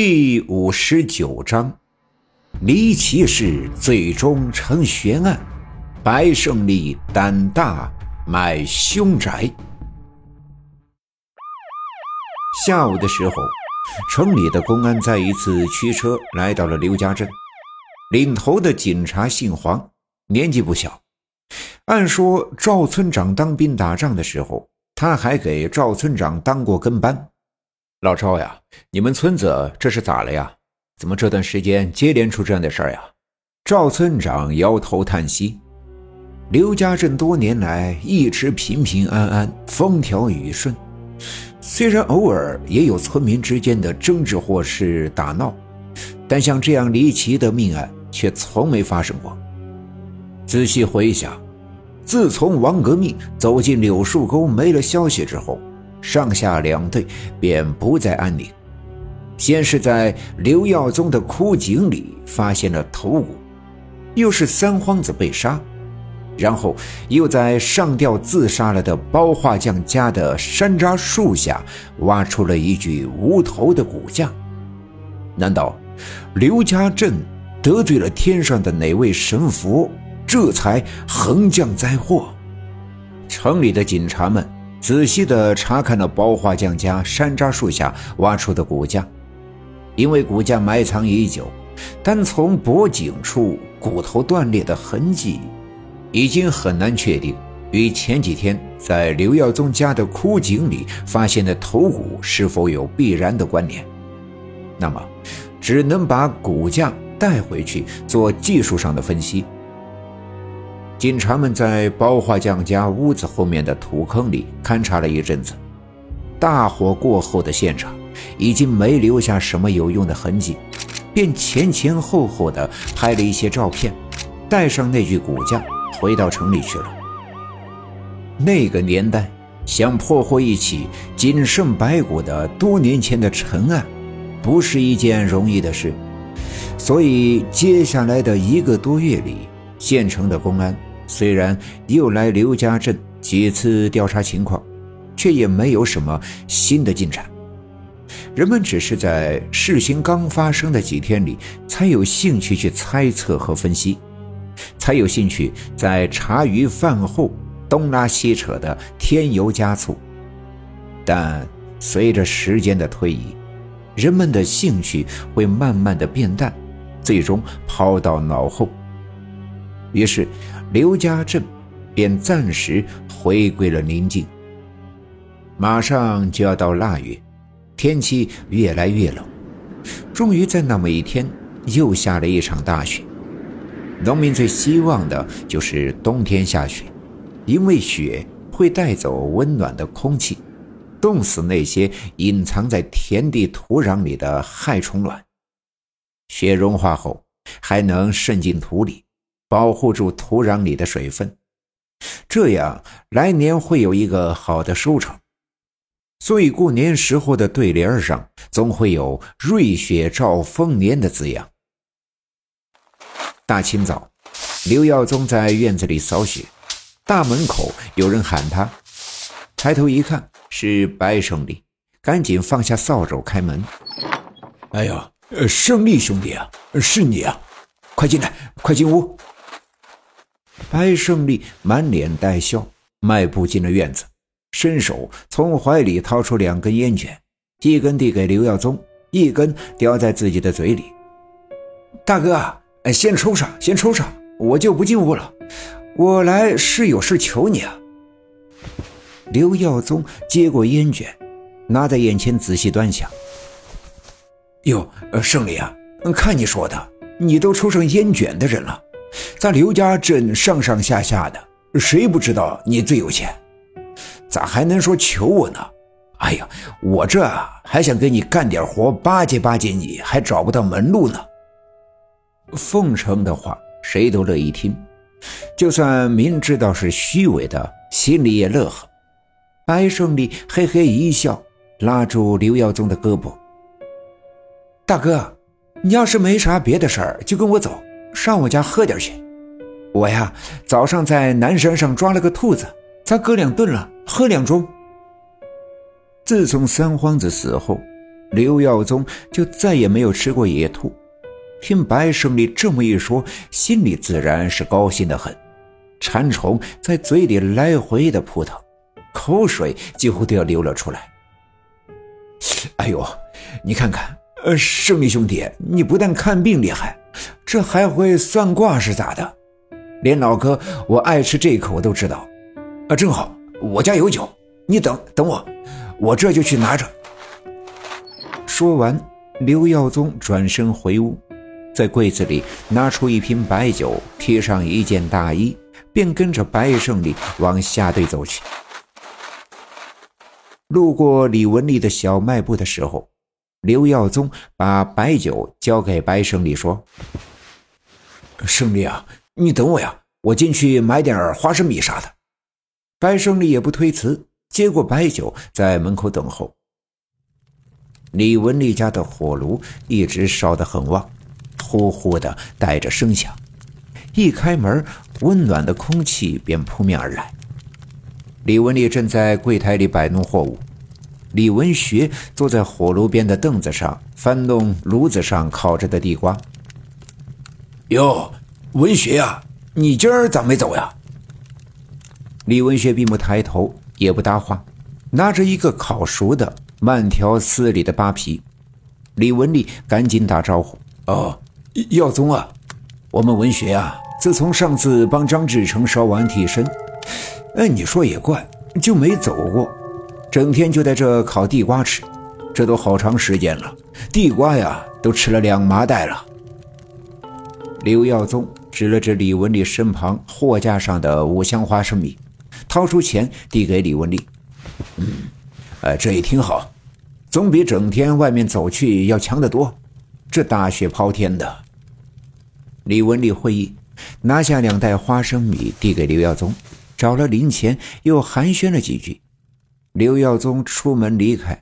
第五十九章，离奇事最终成悬案，白胜利胆大买凶宅。下午的时候，城里的公安再一次驱车来到了刘家镇，领头的警察姓黄，年纪不小。按说赵村长当兵打仗的时候，他还给赵村长当过跟班。老赵呀，你们村子这是咋了呀？怎么这段时间接连出这样的事儿呀？赵村长摇头叹息：“刘家镇多年来一直平平安安，风调雨顺，虽然偶尔也有村民之间的争执或是打闹，但像这样离奇的命案却从没发生过。仔细回想，自从王革命走进柳树沟没了消息之后。”上下两队便不再安宁。先是在刘耀宗的枯井里发现了头骨，又是三皇子被杀，然后又在上吊自杀了的包画匠家的山楂树下挖出了一具无头的骨架。难道刘家镇得罪了天上的哪位神佛，这才横降灾祸？城里的警察们。仔细地查看了包画匠家山楂树下挖出的骨架，因为骨架埋藏已久，单从脖颈处骨头断裂的痕迹，已经很难确定与前几天在刘耀宗家的枯井里发现的头骨是否有必然的关联。那么，只能把骨架带回去做技术上的分析。警察们在包画匠家屋子后面的土坑里勘察了一阵子，大火过后的现场已经没留下什么有用的痕迹，便前前后后的拍了一些照片，带上那具骨架回到城里去了。那个年代，想破获一起仅剩白骨的多年前的陈案，不是一件容易的事，所以接下来的一个多月里，县城的公安。虽然又来刘家镇几次调查情况，却也没有什么新的进展。人们只是在事情刚发生的几天里，才有兴趣去猜测和分析，才有兴趣在茶余饭后东拉西扯的添油加醋。但随着时间的推移，人们的兴趣会慢慢的变淡，最终抛到脑后。于是。刘家镇便暂时回归了宁静。马上就要到腊月，天气越来越冷，终于在那么一天，又下了一场大雪。农民最希望的就是冬天下雪，因为雪会带走温暖的空气，冻死那些隐藏在田地土壤里的害虫卵。雪融化后，还能渗进土里。保护住土壤里的水分，这样来年会有一个好的收成。所以过年时候的对联上总会有“瑞雪兆丰年”的字样。大清早，刘耀宗在院子里扫雪，大门口有人喊他，抬头一看是白胜利，赶紧放下扫帚开门。哎呀，胜利兄弟啊，是你啊，快进来，快进屋。白胜利满脸带笑，迈步进了院子，伸手从怀里掏出两根烟卷，一根递给刘耀宗，一根叼在自己的嘴里。大哥，先抽上，先抽上，我就不进屋了。我来是有事求你啊。刘耀宗接过烟卷，拿在眼前仔细端详。哟，胜利啊，看你说的，你都抽上烟卷的人了。咱刘家镇上上下下的，谁不知道你最有钱？咋还能说求我呢？哎呀，我这还想给你干点活，巴结巴结你，还找不到门路呢。奉承的话，谁都乐意听，就算明知道是虚伪的，心里也乐呵。白胜利嘿嘿一笑，拉住刘耀宗的胳膊：“大哥，你要是没啥别的事儿，就跟我走。”上我家喝点去，我呀早上在南山上抓了个兔子，咱哥俩炖了喝两盅。自从三皇子死后，刘耀宗就再也没有吃过野兔。听白胜利这么一说，心里自然是高兴的很，馋虫在嘴里来回的扑腾，口水几乎都要流了出来。哎呦，你看看，呃，胜利兄弟，你不但看病厉害，这还会算卦是咋的？连老哥我爱吃这口我都知道。啊，正好我家有酒，你等等我，我这就去拿着。说完，刘耀宗转身回屋。在柜子里拿出一瓶白酒，贴上一件大衣，便跟着白胜利往下队走去。路过李文丽的小卖部的时候，刘耀宗把白酒交给白胜利，说：“胜利啊，你等我呀，我进去买点花生米啥的。”白胜利也不推辞，接过白酒，在门口等候。李文丽家的火炉一直烧得很旺。呼呼的带着声响，一开门，温暖的空气便扑面而来。李文丽正在柜台里摆弄货物，李文学坐在火炉边的凳子上翻动炉子上烤着的地瓜。哟，文学呀，你今儿咋没走呀？李文学并不抬头，也不搭话，拿着一个烤熟的慢条斯理的扒皮。李文丽赶紧打招呼：“哦。”耀宗啊，我们文学啊，自从上次帮张志成烧完替身，哎，你说也怪，就没走过，整天就在这烤地瓜吃，这都好长时间了，地瓜呀都吃了两麻袋了。刘耀宗指了指李文丽身旁货架上的五箱花生米，掏出钱递给李文丽：“嗯，哎，这也挺好，总比整天外面走去要强得多。这大雪抛天的。”李文丽会意，拿下两袋花生米递给刘耀宗，找了零钱，又寒暄了几句。刘耀宗出门离开，